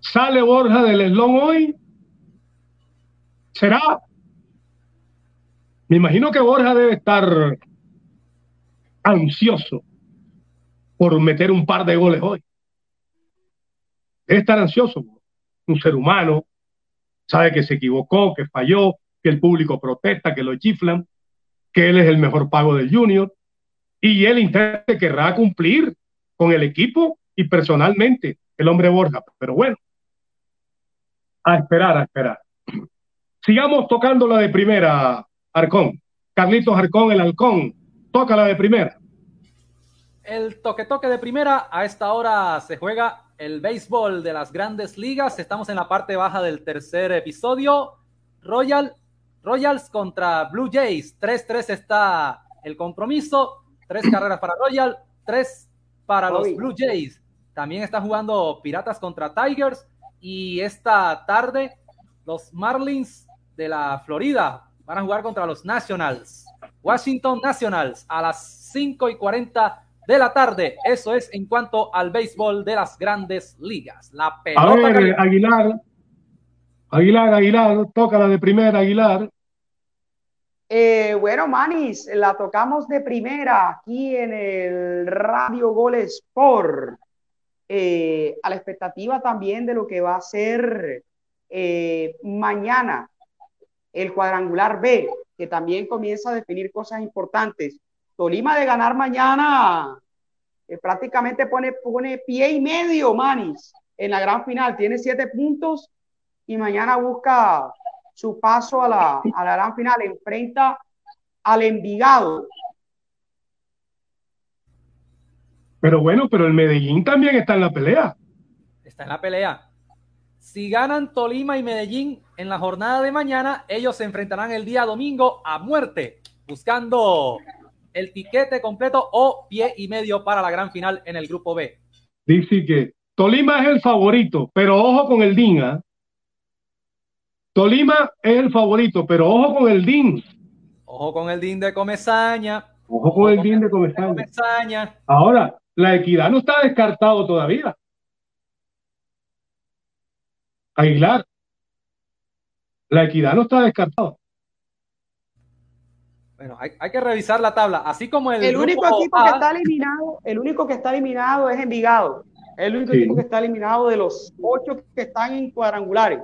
Speaker 5: ¿Sale Borja del eslón hoy? ¿Será? Me imagino que Borja debe estar ansioso por meter un par de goles hoy. Debe estar ansioso. Un ser humano sabe que se equivocó, que falló, que el público protesta, que lo chiflan, que él es el mejor pago del Junior y él intenta querrá cumplir con el equipo y personalmente el hombre Borja. Pero bueno, a esperar, a esperar. Sigamos tocando la de primera, Arcón. Carlitos Arcón, el halcón. Toca la de primera.
Speaker 4: El toque toque de primera. A esta hora se juega el béisbol de las grandes ligas. Estamos en la parte baja del tercer episodio. Royal, Royals contra Blue Jays. 3-3 está el compromiso. Tres carreras para Royal, tres para los Blue Jays. También está jugando Piratas contra Tigers. Y esta tarde, los Marlins de la Florida van a jugar contra los Nationals. Washington Nationals a las 5 y 40 de la tarde. Eso es en cuanto al béisbol de las grandes ligas. La pelota.
Speaker 5: A ver, Aguilar. Aguilar, Aguilar, toca la de primera, Aguilar.
Speaker 3: Eh, bueno, Manis, la tocamos de primera aquí en el Radio Gol Sport. Eh, a la expectativa también de lo que va a ser eh, mañana el cuadrangular B, que también comienza a definir cosas importantes. Tolima de ganar mañana eh, prácticamente pone, pone pie y medio, Manis, en la gran final. Tiene siete puntos y mañana busca su paso a la, a la gran final. Enfrenta al Envigado.
Speaker 5: Pero bueno, pero el Medellín también está en la pelea.
Speaker 4: Está en la pelea. Si ganan Tolima y Medellín en la jornada de mañana, ellos se enfrentarán el día domingo a muerte, buscando el tiquete completo o pie y medio para la gran final en el grupo B.
Speaker 5: Dice que Tolima es el favorito, pero ojo con el DIN. ¿ah? Tolima es el favorito, pero ojo con el DIN.
Speaker 4: Ojo con el DIN de Comezaña.
Speaker 5: Ojo con el DIN de Comezaña. Ahora, la equidad no está descartado todavía. Aguilar. La equidad no está descartado.
Speaker 4: Bueno, hay, hay, que revisar la tabla. Así como el.
Speaker 3: El único equipo que está eliminado, el único que está eliminado es Envigado. El único sí. equipo que está eliminado de los ocho que están en cuadrangulares.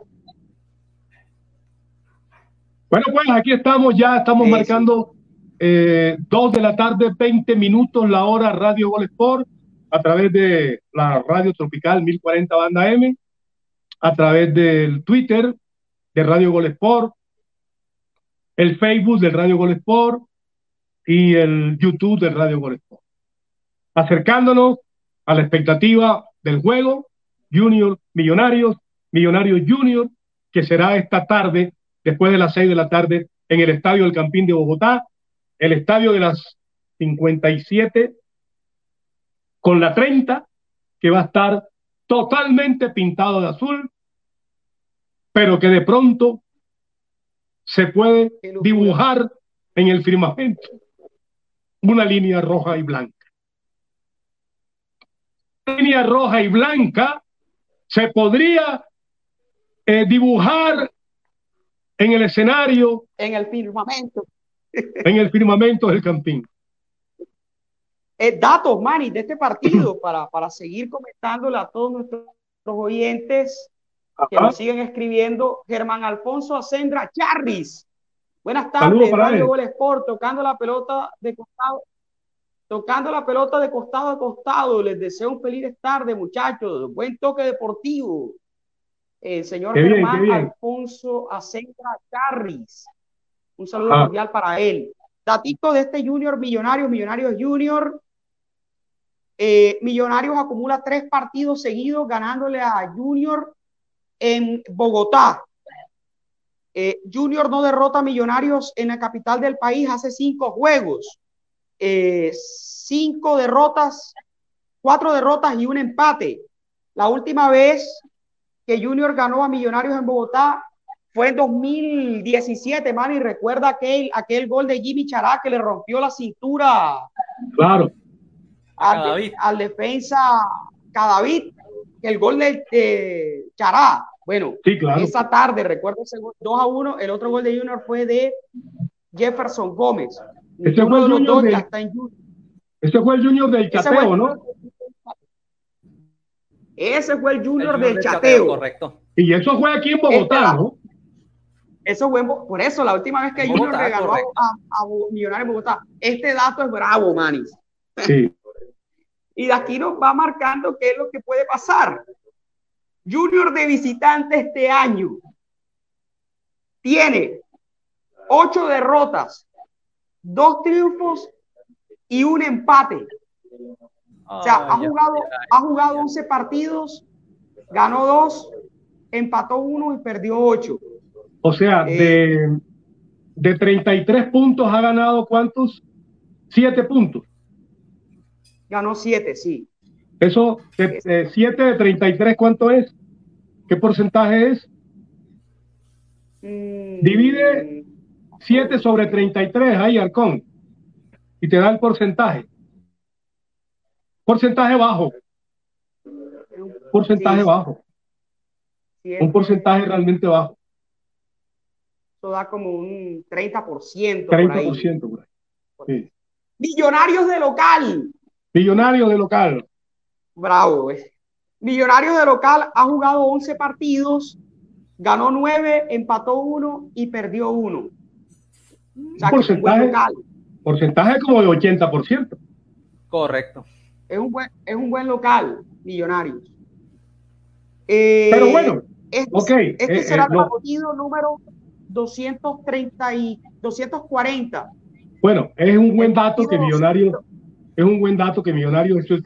Speaker 5: Bueno, pues aquí estamos, ya estamos sí, marcando eh, dos de la tarde, 20 minutos la hora Radio Gol Sport, a través de la Radio Tropical 1040 Banda M, a través del Twitter de Radio Gol Sport, el Facebook del Radio Gol Sport y el YouTube del Radio Gol Sport. Acercándonos a la expectativa del juego Junior Millonarios, Millonarios Junior, que será esta tarde, después de las seis de la tarde, en el Estadio del Campín de Bogotá, el estadio de las 57 con la 30, que va a estar totalmente pintado de azul, pero que de pronto se puede dibujar en el firmamento una línea roja y blanca. Línea roja y blanca se podría eh, dibujar en el escenario.
Speaker 3: En el firmamento.
Speaker 5: En el firmamento del Campín.
Speaker 3: Eh, datos, Manny, de este partido para, para seguir comentándole a todos nuestros oyentes que nos siguen escribiendo. Germán Alfonso Ascendra Charris. Buenas tardes, Radio Gol Sport, tocando la pelota de costado, tocando la pelota de costado a costado. Les deseo un feliz tarde, muchachos. Buen toque deportivo. El señor
Speaker 5: qué
Speaker 3: Germán
Speaker 5: bien,
Speaker 3: Alfonso Ascendra Charris. Un saludo ah. cordial para él. Datito de este Junior Millonarios, Millonarios Junior. Eh, Millonarios acumula tres partidos seguidos ganándole a Junior en Bogotá. Eh, Junior no derrota a Millonarios en la capital del país hace cinco juegos. Eh, cinco derrotas, cuatro derrotas y un empate. La última vez que Junior ganó a Millonarios en Bogotá fue en 2017, man, y recuerda aquel, aquel gol de Jimmy Chará que le rompió la cintura.
Speaker 5: Claro.
Speaker 3: Al, al defensa Cadavid, el gol de, de Chará. Bueno,
Speaker 5: sí, claro.
Speaker 3: esa tarde, recuerdo ese gol 2 a 1, el otro gol de Junior fue de Jefferson Gómez.
Speaker 5: Ese fue, el junior del, ese fue el Junior del Chateo, ¿no?
Speaker 3: Ese fue el Junior, el junior del, del chateo. chateo.
Speaker 4: Correcto.
Speaker 5: Y eso fue aquí en Bogotá, ¿no?
Speaker 3: Eso fue por eso, la última vez que Bogotá, Junior regaló a, a, Millonarios Bogotá. Este dato es bravo, Manis.
Speaker 5: Sí.
Speaker 3: y de aquí nos va marcando qué es lo que puede pasar. Junior de visitante este año tiene ocho derrotas, dos triunfos y un empate. O sea, ha jugado, ha jugado 11 partidos, ganó dos, empató uno y perdió ocho.
Speaker 5: O sea, eh, de, de 33 puntos ha ganado cuántos? Siete puntos.
Speaker 3: Ganó siete, sí.
Speaker 5: Eso, 7 de, de, de 33, ¿cuánto es? ¿Qué porcentaje es?
Speaker 3: Mm.
Speaker 5: Divide 7 sobre 33 ahí, Arcón, y te da el porcentaje. Porcentaje bajo. Porcentaje sí. bajo.
Speaker 3: Siete.
Speaker 5: Un porcentaje realmente bajo.
Speaker 3: Eso da como un 30%.
Speaker 5: 30% por ahí. Por ahí. Sí.
Speaker 3: Millonarios de local.
Speaker 5: Millonarios de local.
Speaker 3: Bravo, güey. Millonarios de local ha jugado 11 partidos, ganó 9, empató 1 y perdió 1. O
Speaker 5: sea, porcentaje, porcentaje como de 80%.
Speaker 4: Correcto.
Speaker 3: Es un buen, es un buen local, Millonarios. Eh,
Speaker 5: Pero bueno,
Speaker 3: este,
Speaker 5: okay,
Speaker 3: este
Speaker 5: eh,
Speaker 3: será
Speaker 5: eh,
Speaker 3: el partido no. número 230 y 240.
Speaker 5: Bueno, es un buen dato que Millonarios es un buen dato que Millonarios eso es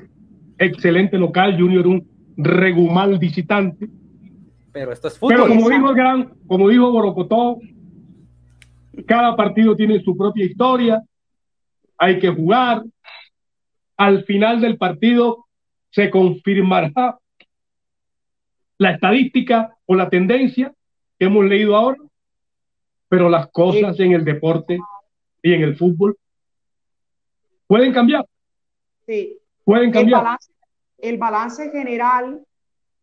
Speaker 5: excelente local, Junior un regumal visitante.
Speaker 4: Pero esto es fútbol.
Speaker 5: Pero como dijo el gran, como dijo Borocotó, cada partido tiene su propia historia, hay que jugar. Al final del partido se confirmará la estadística o la tendencia que hemos leído ahora, pero las cosas en el deporte y en el fútbol pueden cambiar.
Speaker 3: Sí.
Speaker 5: Pueden cambiar.
Speaker 3: El balance, el balance general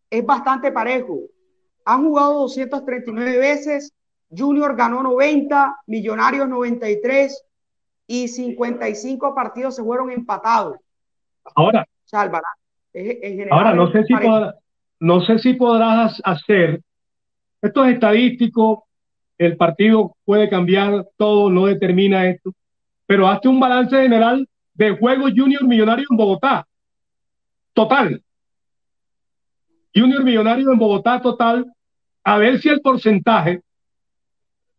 Speaker 3: es bastante parejo. Han jugado 239 veces, Junior ganó 90, Millonarios 93 y 55 partidos se fueron empatados.
Speaker 5: Ahora, ahora no sé si no sé si podrás hacer esto es estadístico, el partido puede cambiar todo, no determina esto, pero hazte un balance general de juego Junior Millonario en Bogotá. Total. Junior Millonario en Bogotá total, a ver si el porcentaje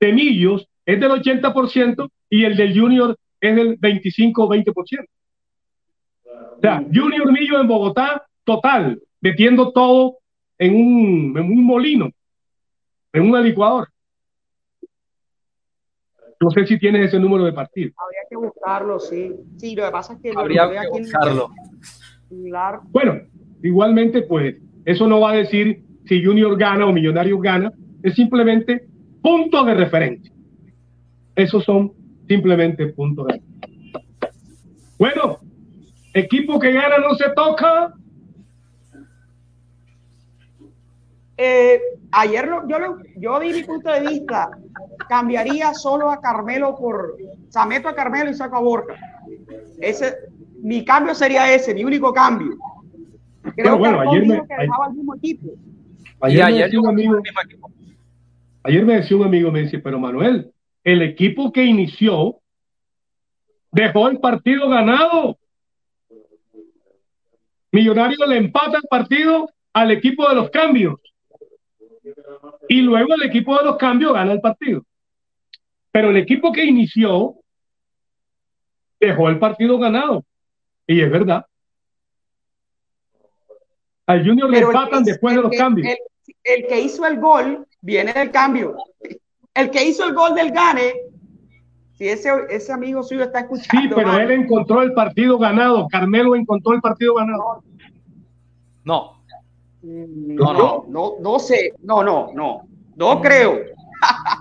Speaker 5: de Millos es del 80% y el del Junior es del 25 o 20%. O sea, Junior Millo en Bogotá total, metiendo todo en un, en un molino, en una licuadora. No sé si tienes ese número de partidos.
Speaker 3: Habría que buscarlo, sí. Sí, lo que pasa es que
Speaker 4: habría que buscarlo.
Speaker 5: Bueno, igualmente, pues, eso no va a decir si Junior gana o Millonarios gana, es simplemente puntos de referencia. Esos son simplemente puntos de referencia. Bueno, equipo que gana no se toca.
Speaker 3: Eh, ayer yo, yo di mi punto de vista, cambiaría solo a Carmelo por, o sea, meto a Carmelo y saco a Borja. Ese, mi cambio sería ese, mi único cambio. Creo bueno, que ayer me, que dejaba el mismo equipo.
Speaker 5: Ayer, me decía un amigo, ayer me decía un amigo, me dice, pero Manuel, el equipo que inició dejó el partido ganado. Millonario le empata el partido al equipo de los cambios. Y luego el equipo de los cambios gana el partido. Pero el equipo que inició dejó el partido ganado. Y es verdad. Al Junior le empatan después de los cambios.
Speaker 3: El, que hizo el gol viene del cambio. El que hizo el gol del gane, si ese, ese amigo suyo está escuchando.
Speaker 5: Sí, pero él encontró el partido ganado. Carmelo encontró el partido ganado.
Speaker 4: No.
Speaker 3: No, no, no, no sé. No, no, no. No creo.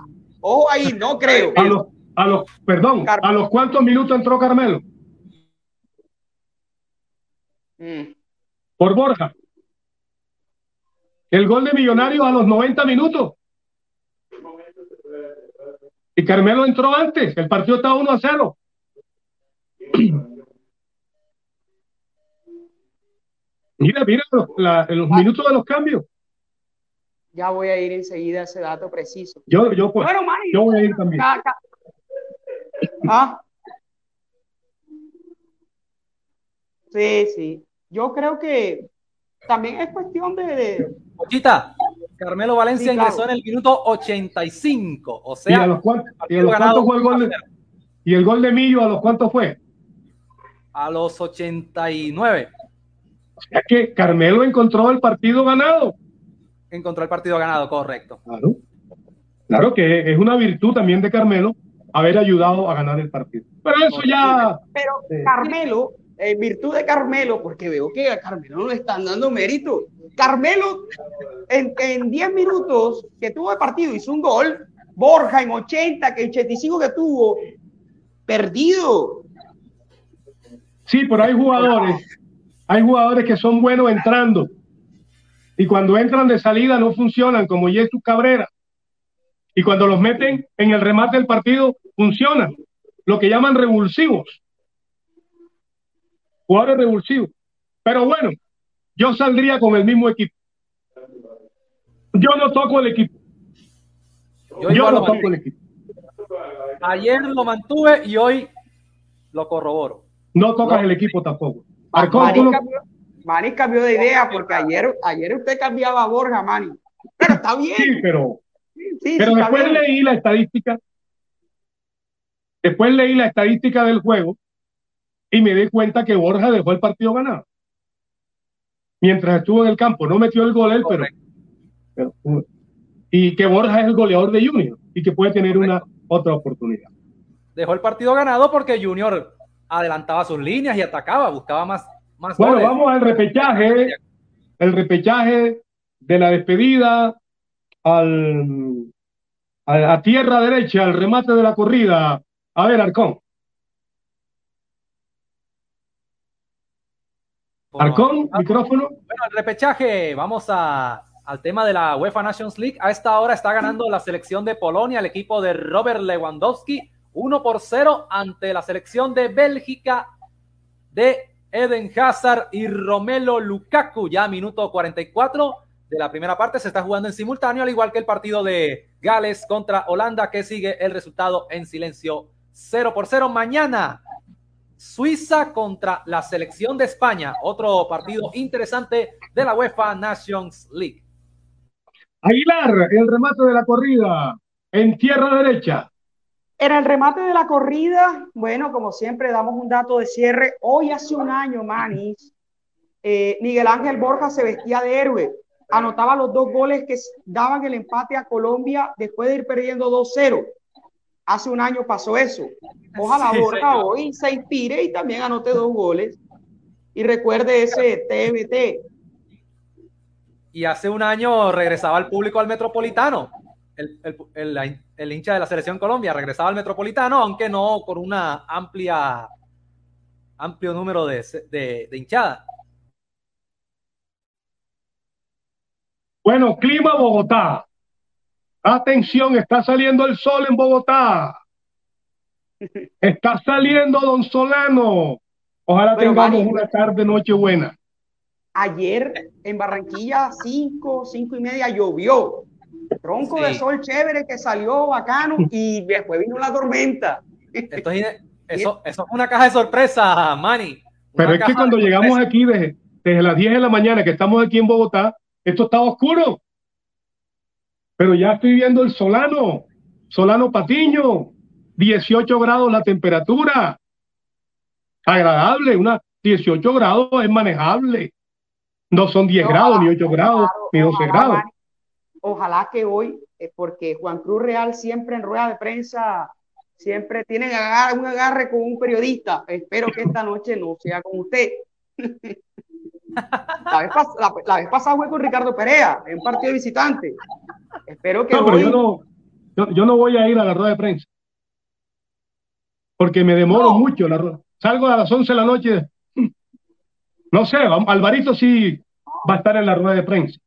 Speaker 3: Ojo ahí, no creo.
Speaker 5: A los, a los, perdón, ¿a los cuántos minutos entró Carmelo? Mm. Por Borja. El gol de Millonarios a los 90 minutos. Y Carmelo entró antes. El partido estaba 1 a 0. Mira, mira los, minutos de los cambios.
Speaker 3: Ya voy a ir enseguida a ese dato preciso.
Speaker 5: Yo, yo, pues, yo voy a ir también.
Speaker 3: ¿Ah? Sí, sí. Yo creo que también es cuestión de.
Speaker 4: Pochita, Carmelo Valencia ingresó en el minuto 85. O sea,
Speaker 5: ¿y a los cuántos, fue el gol de, ¿y el gol de Millo a los cuántos fue?
Speaker 4: A los 89.
Speaker 5: O sea que Carmelo encontró el partido ganado.
Speaker 4: Encontró el partido ganado, correcto.
Speaker 5: Claro. Claro que es una virtud también de Carmelo haber ayudado a ganar el partido. Pero eso ya.
Speaker 3: Pero Carmelo, en virtud de Carmelo, porque veo que a Carmelo no le están dando mérito. Carmelo, en 10 minutos que tuvo el partido, hizo un gol. Borja en 80, que 85 que tuvo, perdido.
Speaker 5: Sí, pero hay jugadores hay jugadores que son buenos entrando y cuando entran de salida no funcionan, como Jesús Cabrera. Y cuando los meten en el remate del partido, funcionan. Lo que llaman revulsivos. Jugadores revulsivos. Pero bueno, yo saldría con el mismo equipo. Yo no toco el equipo. Yo, no toco el equipo.
Speaker 4: Ayer lo mantuve y hoy lo corroboro.
Speaker 5: No tocas el equipo tampoco.
Speaker 3: Mani, cambió, de idea porque ayer, ayer usted cambiaba a Borja, Mani. Pero está bien.
Speaker 5: Sí, pero, pero después leí la estadística. Después leí la estadística del juego y me di cuenta que Borja dejó el partido ganado. Mientras estuvo en el campo, no metió el gol él, pero, y que Borja es el goleador de Junior y que puede tener una otra oportunidad.
Speaker 4: Dejó el partido ganado porque Junior adelantaba sus líneas y atacaba, buscaba más. Más
Speaker 5: bueno, vamos al repechaje, el repechaje de la despedida al, a, tierra derecha, al remate de la corrida. A ver, Arcón. Arcón, micrófono.
Speaker 4: Bueno, el repechaje, vamos a al tema de la UEFA Nations League. A esta hora está ganando la selección de Polonia, el equipo de Robert Lewandowski, 1 por 0 ante la selección de Bélgica de Eden Hazard y Romelo Lukaku. Ya minuto 44 de la primera parte se está jugando en simultáneo, al igual que el partido de Gales contra Holanda, que sigue el resultado en silencio 0 por 0. Mañana, Suiza contra la selección de España, otro partido interesante de la UEFA Nations League.
Speaker 5: Aguilar, el remate de la corrida en tierra derecha.
Speaker 3: Era el remate de la corrida. Bueno, como siempre, damos un dato de cierre. Hoy hace un año, Manis, eh, Miguel Ángel Borja se vestía de héroe. Anotaba los dos goles que daban el empate a Colombia después de ir perdiendo 2-0. Hace un año pasó eso. Ojalá Borja hoy se inspire y también anote dos goles. Y recuerde ese TBT.
Speaker 4: Y hace un año regresaba al público al Metropolitano el, hincha de la selección Colombia regresaba al Metropolitano, aunque no con una amplia amplio número de, de, de hinchada.
Speaker 5: Bueno, clima Bogotá. Atención, está saliendo el sol en Bogotá. Está saliendo Don Solano. Ojalá tengamos una tarde, noche buena.
Speaker 3: Ayer en Barranquilla, cinco, cinco y media llovió. Tronco de sol chévere que salió bacano y después vino la tormenta.
Speaker 4: eso, es una caja de sorpresa, Manny.
Speaker 5: Pero es que cuando llegamos aquí desde, desde las 10 de la mañana, que estamos aquí en Bogotá, esto estaba oscuro. Pero ya estoy viendo el Solano, Solano Patiño, 18 grados la temperatura. Agradable, una 18 grados es manejable. No son 10 grados, ni 8 grados, ni 12 grados
Speaker 3: ojalá que hoy, eh, porque Juan Cruz Real siempre en rueda de prensa, siempre tiene un agarre con un periodista. Espero que esta noche no sea con usted. La vez, pasada fue con Ricardo Perea, en un partido de visitante. Espero que
Speaker 5: no, yo, no, voy a ir a la rueda de prensa. Porque me demoro mucho. La, salgo a las 11 de la noche. No sé, Alvarito sí va a estar en la rueda de prensa.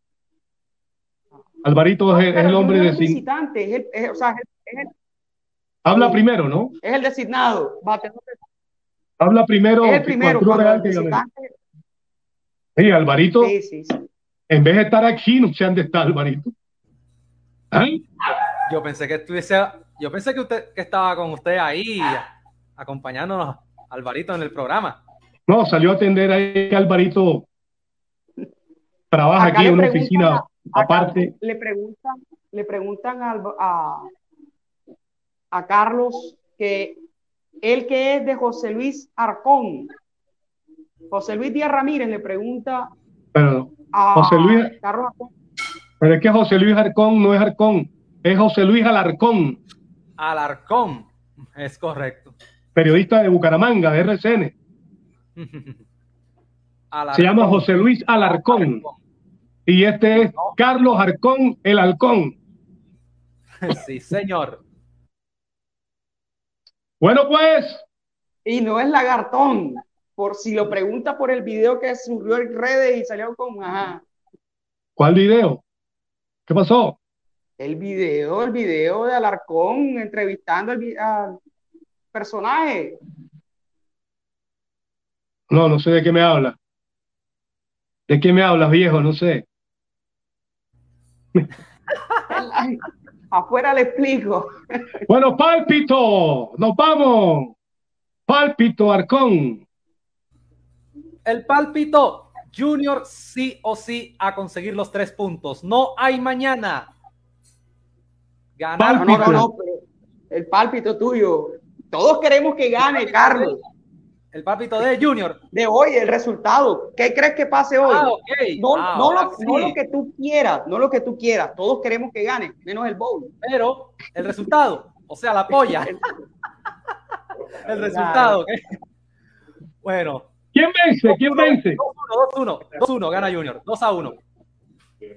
Speaker 5: Alvarito es, el hombre de
Speaker 3: visitante, es
Speaker 5: Habla primero, ¿no?
Speaker 3: Es el designado.
Speaker 5: Habla primero.
Speaker 3: Es el primero.
Speaker 5: Sí, Alvarito. Sí, sí, sí. En vez de estar aquí, no sé dónde está Alvarito.
Speaker 4: Yo pensé que estuviese, yo pensé que usted que estaba con usted ahí acompañándonos Alvarito en el programa.
Speaker 5: No, salió a atender ahí Alvarito. Trabaja aquí en una oficina Aparte.
Speaker 3: Le preguntan, le preguntan a, a Carlos que él que es de José Luis Arcón. José Luis Díaz Ramírez le pregunta
Speaker 5: pero, a José Luis, Carlos Arcón. Pero es que José Luis Arcón no es Arcón, es José Luis Alarcón.
Speaker 4: Alarcón, es correcto.
Speaker 5: Periodista de Bucaramanga, de RCN. Se llama José Luis Alarcón. Y este es Carlos Arcón, el halcón.
Speaker 4: Sí, señor.
Speaker 5: Bueno, pues.
Speaker 3: Y no es lagartón, por si lo pregunta por el video que subió en redes y salió con. Ajá.
Speaker 5: ¿Cuál video? ¿Qué pasó?
Speaker 3: El video, el video de Alarcón entrevistando al, personaje.
Speaker 5: No, no sé de qué me habla. ¿De qué me hablas, viejo? No sé.
Speaker 3: Afuera le explico.
Speaker 5: Bueno, pálpito, nos vamos. Pálpito, Arcón.
Speaker 4: El pálpito, Junior sí o sí a conseguir los tres puntos. No hay mañana.
Speaker 3: Ganar. No, no, no, el pálpito tuyo. Todos queremos que gane, Carlos.
Speaker 4: El papito de Junior.
Speaker 3: De hoy, el resultado. ¿Qué crees que pase hoy? Ah, no, ah, no, lo, que tú quieras, no lo que tú quieras. Todos queremos que gane, menos el bowl.
Speaker 4: Pero el resultado, o sea, la polla. el resultado. Bueno.
Speaker 5: ¿Quién vence? ¿Quién vence?
Speaker 4: 2-1, 2-1. 2-1, gana Junior. 2 a 1.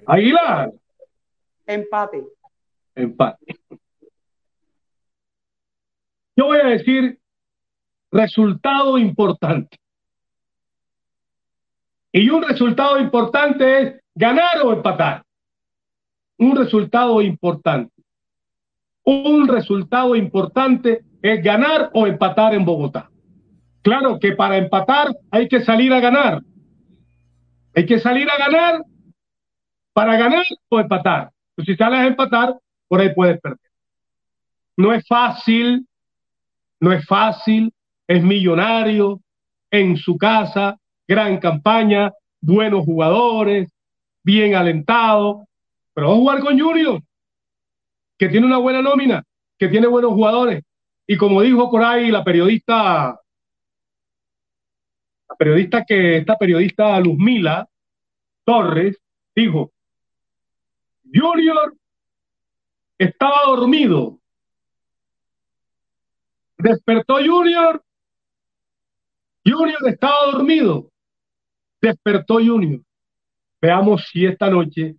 Speaker 5: Aguilar.
Speaker 3: Empate.
Speaker 5: Empate. Yo voy a decir resultado importante. Y un resultado importante es ganar o empatar. un resultado importante. Un resultado importante es ganar o empatar en Bogotá. Claro que para empatar hay que salir a ganar. Hay que salir a ganar para ganar o empatar. Pues si sales a empatar, por ahí puedes perder. No es fácil, no es fácil, es millonario en su casa, gran campaña, buenos jugadores, bien alentado, pero va a jugar con Junior, que tiene una buena nómina, que tiene buenos jugadores. Y como dijo por ahí la periodista, la periodista que, esta periodista Luzmila Torres, dijo, Junior estaba dormido. Despertó Junior. Junior estaba dormido. Despertó Junior. Veamos si esta noche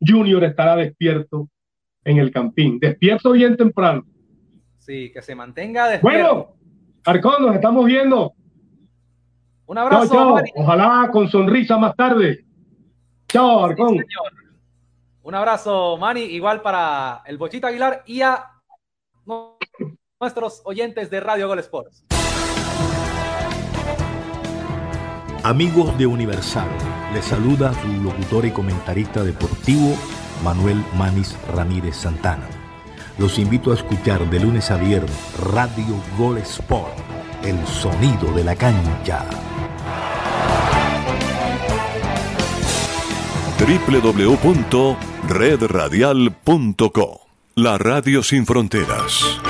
Speaker 5: Junior estará despierto en el campín. Despierto bien temprano.
Speaker 4: Sí, que se mantenga despierto.
Speaker 5: Bueno, Arcón, nos estamos viendo.
Speaker 4: Un abrazo.
Speaker 5: Chao, chao. Ojalá con sonrisa más tarde. Chao, Arcón. Sí,
Speaker 4: Un abrazo, Manny, igual para el Bochito Aguilar y a nuestros oyentes de Radio Gol Sports.
Speaker 2: Amigos de Universal, les saluda su locutor y comentarista deportivo Manuel Manis Ramírez Santana. Los invito a escuchar de lunes a viernes Radio Gol Sport, el sonido de la cancha.
Speaker 1: www.redradial.co La Radio Sin Fronteras.